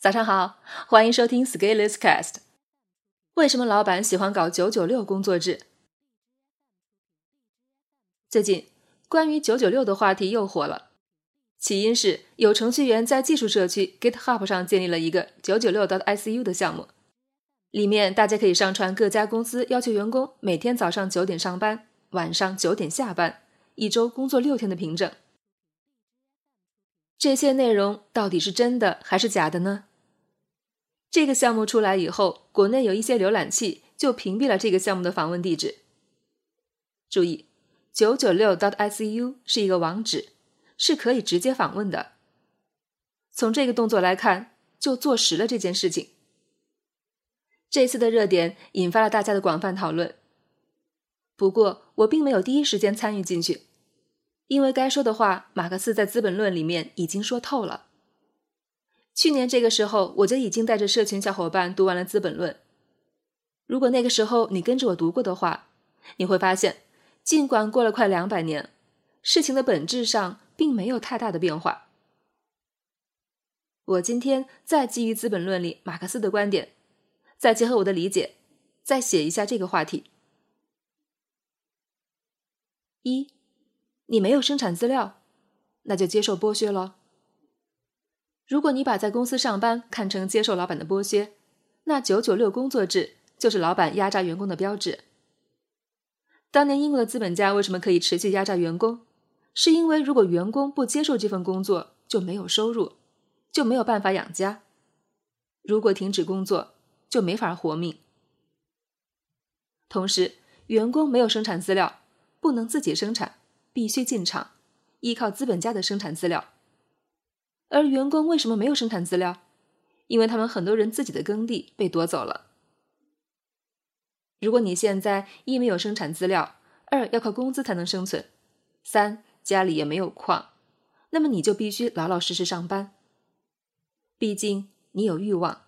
早上好，欢迎收听 Scaleless Cast。为什么老板喜欢搞九九六工作制？最近关于九九六的话题又火了，起因是有程序员在技术社区 GitHub 上建立了一个九九六 .icu 的项目，里面大家可以上传各家公司要求员工每天早上九点上班，晚上九点下班，一周工作六天的凭证。这些内容到底是真的还是假的呢？这个项目出来以后，国内有一些浏览器就屏蔽了这个项目的访问地址。注意，九九六 .icu 是一个网址，是可以直接访问的。从这个动作来看，就坐实了这件事情。这次的热点引发了大家的广泛讨论。不过，我并没有第一时间参与进去，因为该说的话，马克思在《资本论》里面已经说透了。去年这个时候，我就已经带着社群小伙伴读完了《资本论》。如果那个时候你跟着我读过的话，你会发现，尽管过了快两百年，事情的本质上并没有太大的变化。我今天再基于《资本论》里马克思的观点，再结合我的理解，再写一下这个话题：一，你没有生产资料，那就接受剥削喽。如果你把在公司上班看成接受老板的剥削，那九九六工作制就是老板压榨员工的标志。当年英国的资本家为什么可以持续压榨员工？是因为如果员工不接受这份工作，就没有收入，就没有办法养家。如果停止工作，就没法活命。同时，员工没有生产资料，不能自己生产，必须进厂，依靠资本家的生产资料。而员工为什么没有生产资料？因为他们很多人自己的耕地被夺走了。如果你现在一没有生产资料，二要靠工资才能生存，三家里也没有矿，那么你就必须老老实实上班。毕竟你有欲望，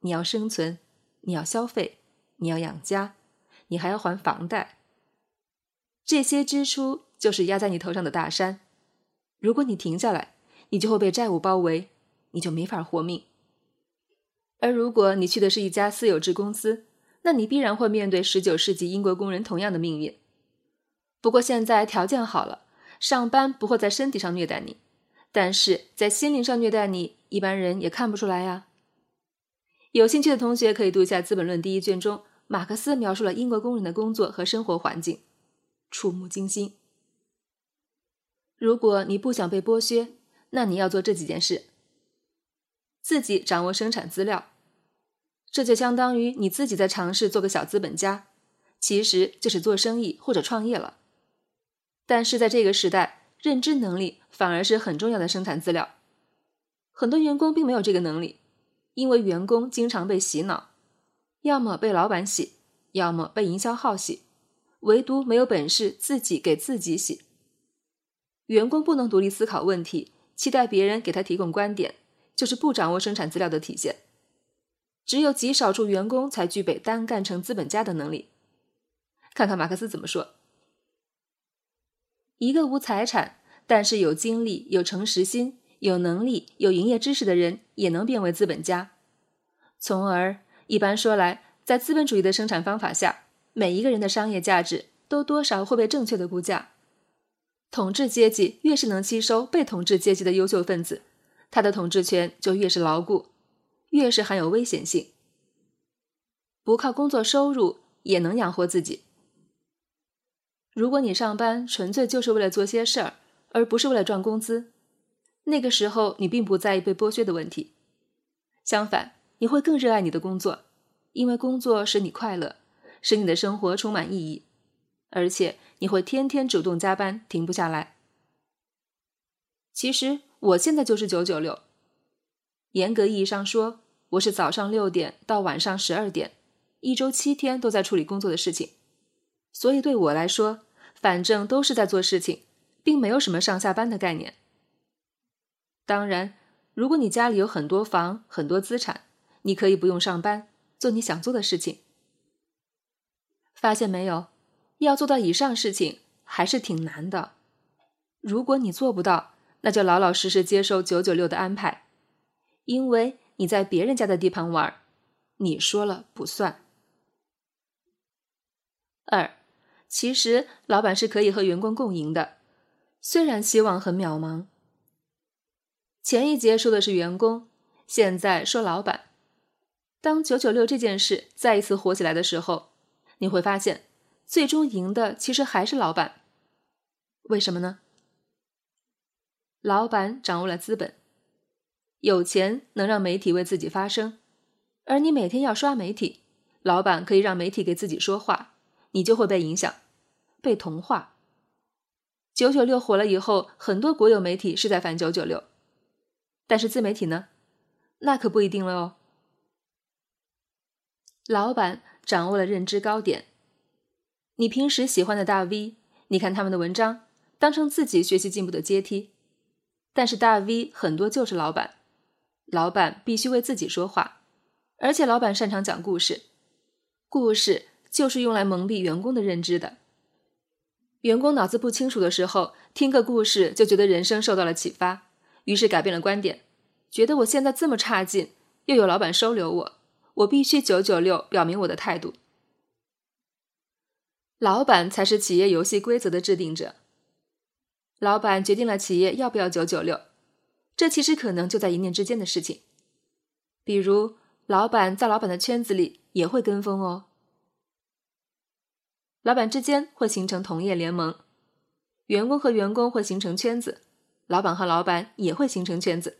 你要生存，你要消费，你要养家，你还要还房贷。这些支出就是压在你头上的大山。如果你停下来，你就会被债务包围，你就没法活命。而如果你去的是一家私有制公司，那你必然会面对十九世纪英国工人同样的命运。不过现在条件好了，上班不会在身体上虐待你，但是在心灵上虐待你，一般人也看不出来呀。有兴趣的同学可以读一下《资本论》第一卷中，马克思描述了英国工人的工作和生活环境，触目惊心。如果你不想被剥削，那你要做这几件事：自己掌握生产资料，这就相当于你自己在尝试做个小资本家，其实就是做生意或者创业了。但是在这个时代，认知能力反而是很重要的生产资料。很多员工并没有这个能力，因为员工经常被洗脑，要么被老板洗，要么被营销号洗，唯独没有本事自己给自己洗。员工不能独立思考问题。期待别人给他提供观点，就是不掌握生产资料的体现。只有极少数员工才具备单干成资本家的能力。看看马克思怎么说：一个无财产，但是有精力、有诚实心、有能力、有营业知识的人，也能变为资本家。从而，一般说来，在资本主义的生产方法下，每一个人的商业价值都多少会被正确的估价。统治阶级越是能吸收被统治阶级的优秀分子，他的统治权就越是牢固，越是含有危险性。不靠工作收入也能养活自己。如果你上班纯粹就是为了做些事儿，而不是为了赚工资，那个时候你并不在意被剥削的问题。相反，你会更热爱你的工作，因为工作使你快乐，使你的生活充满意义。而且你会天天主动加班，停不下来。其实我现在就是九九六，严格意义上说，我是早上六点到晚上十二点，一周七天都在处理工作的事情。所以对我来说，反正都是在做事情，并没有什么上下班的概念。当然，如果你家里有很多房、很多资产，你可以不用上班，做你想做的事情。发现没有？要做到以上事情还是挺难的。如果你做不到，那就老老实实接受九九六的安排，因为你在别人家的地盘玩，你说了不算。二，其实老板是可以和员工共赢的，虽然希望很渺茫。前一节说的是员工，现在说老板。当九九六这件事再一次火起来的时候，你会发现，最终赢的其实还是老板。为什么呢？老板掌握了资本，有钱能让媒体为自己发声，而你每天要刷媒体，老板可以让媒体给自己说话，你就会被影响，被同化。九九六火了以后，很多国有媒体是在反九九六，但是自媒体呢？那可不一定了哦。老板掌握了认知高点，你平时喜欢的大 V，你看他们的文章，当成自己学习进步的阶梯。但是大 V 很多就是老板，老板必须为自己说话，而且老板擅长讲故事，故事就是用来蒙蔽员工的认知的。员工脑子不清楚的时候，听个故事就觉得人生受到了启发，于是改变了观点，觉得我现在这么差劲，又有老板收留我。我必须九九六，表明我的态度。老板才是企业游戏规则的制定者。老板决定了企业要不要九九六，这其实可能就在一念之间的事情。比如，老板在老板的圈子里也会跟风哦。老板之间会形成同业联盟，员工和员工会形成圈子，老板和老板也会形成圈子。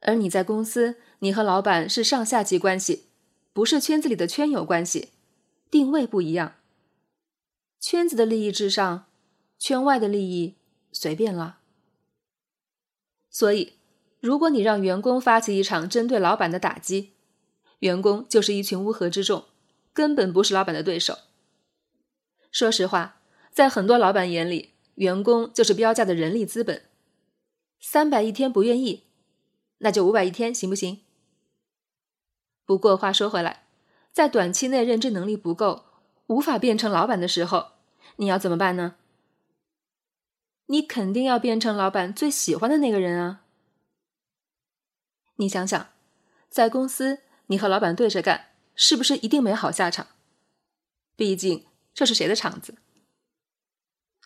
而你在公司，你和老板是上下级关系。不是圈子里的圈友关系，定位不一样。圈子的利益至上，圈外的利益随便了。所以，如果你让员工发起一场针对老板的打击，员工就是一群乌合之众，根本不是老板的对手。说实话，在很多老板眼里，员工就是标价的人力资本。三百一天不愿意，那就五百一天，行不行？不过话说回来，在短期内认知能力不够，无法变成老板的时候，你要怎么办呢？你肯定要变成老板最喜欢的那个人啊！你想想，在公司你和老板对着干，是不是一定没好下场？毕竟这是谁的场子？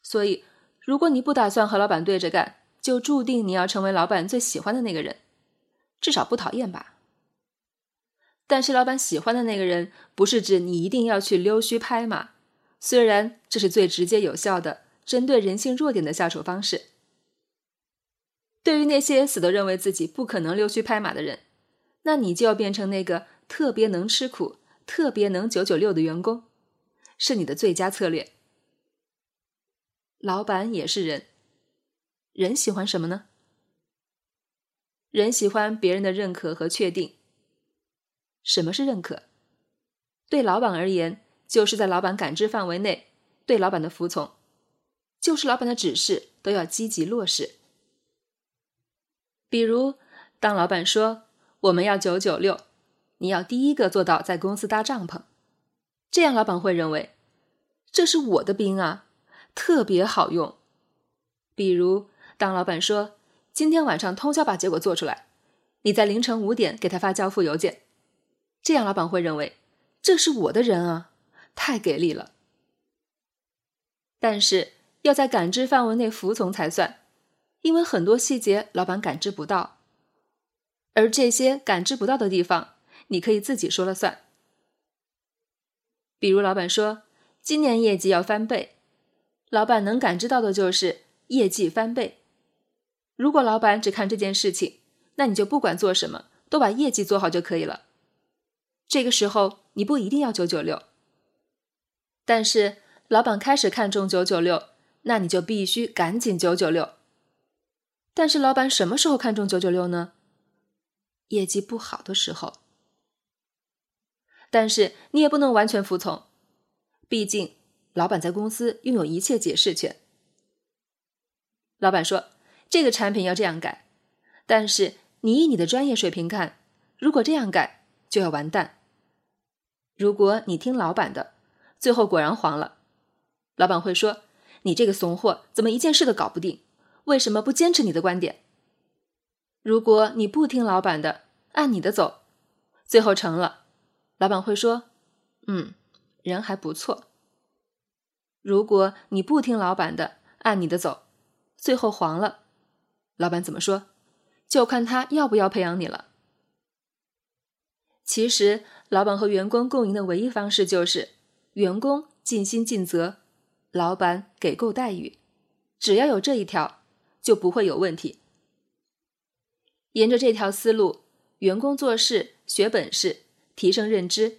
所以，如果你不打算和老板对着干，就注定你要成为老板最喜欢的那个人，至少不讨厌吧。但是老板喜欢的那个人，不是指你一定要去溜须拍马，虽然这是最直接有效的针对人性弱点的下手方式。对于那些死都认为自己不可能溜须拍马的人，那你就要变成那个特别能吃苦、特别能九九六的员工，是你的最佳策略。老板也是人，人喜欢什么呢？人喜欢别人的认可和确定。什么是认可？对老板而言，就是在老板感知范围内对老板的服从，就是老板的指示都要积极落实。比如，当老板说我们要九九六，你要第一个做到在公司搭帐篷，这样老板会认为这是我的兵啊，特别好用。比如，当老板说今天晚上通宵把结果做出来，你在凌晨五点给他发交付邮件。这样，老板会认为这是我的人啊，太给力了。但是要在感知范围内服从才算，因为很多细节老板感知不到，而这些感知不到的地方，你可以自己说了算。比如，老板说今年业绩要翻倍，老板能感知到的就是业绩翻倍。如果老板只看这件事情，那你就不管做什么，都把业绩做好就可以了。这个时候你不一定要九九六，但是老板开始看重九九六，那你就必须赶紧九九六。但是老板什么时候看重九九六呢？业绩不好的时候。但是你也不能完全服从，毕竟老板在公司拥有一切解释权。老板说这个产品要这样改，但是你以你的专业水平看，如果这样改就要完蛋。如果你听老板的，最后果然黄了，老板会说：“你这个怂货，怎么一件事都搞不定？为什么不坚持你的观点？”如果你不听老板的，按你的走，最后成了，老板会说：“嗯，人还不错。”如果你不听老板的，按你的走，最后黄了，老板怎么说？就看他要不要培养你了。其实，老板和员工共赢的唯一方式就是员工尽心尽责，老板给够待遇。只要有这一条，就不会有问题。沿着这条思路，员工做事学本事，提升认知，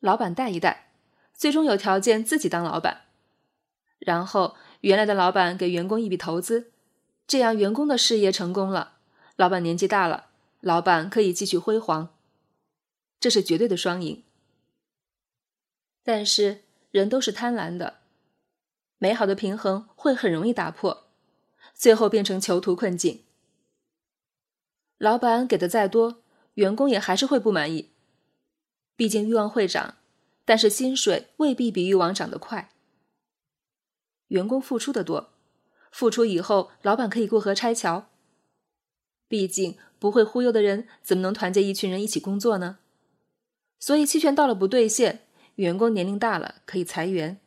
老板带一带，最终有条件自己当老板。然后，原来的老板给员工一笔投资，这样员工的事业成功了，老板年纪大了，老板可以继续辉煌，这是绝对的双赢。但是人都是贪婪的，美好的平衡会很容易打破，最后变成囚徒困境。老板给的再多，员工也还是会不满意，毕竟欲望会涨，但是薪水未必比欲望涨得快。员工付出的多，付出以后，老板可以过河拆桥。毕竟不会忽悠的人，怎么能团结一群人一起工作呢？所以期权到了不兑现，员工年龄大了可以裁员。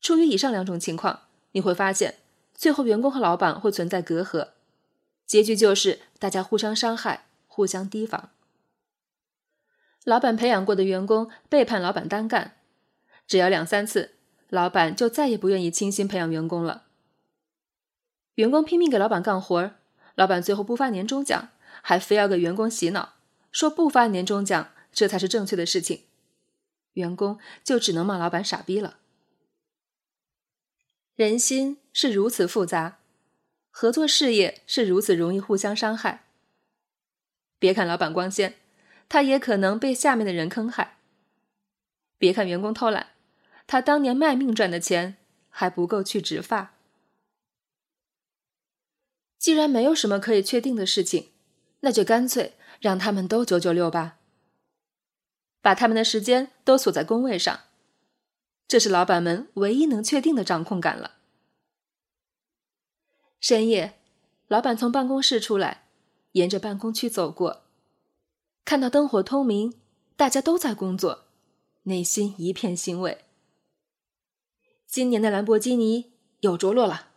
出于以上两种情况，你会发现最后员工和老板会存在隔阂，结局就是大家互相伤害，互相提防。老板培养过的员工背叛老板单干，只要两三次。老板就再也不愿意倾心培养员工了。员工拼命给老板干活，老板最后不发年终奖，还非要给员工洗脑，说不发年终奖这才是正确的事情。员工就只能骂老板傻逼了。人心是如此复杂，合作事业是如此容易互相伤害。别看老板光鲜，他也可能被下面的人坑害。别看员工偷懒。他当年卖命赚的钱还不够去植发。既然没有什么可以确定的事情，那就干脆让他们都九九六吧，把他们的时间都锁在工位上，这是老板们唯一能确定的掌控感了。深夜，老板从办公室出来，沿着办公区走过，看到灯火通明，大家都在工作，内心一片欣慰。今年的兰博基尼有着落了。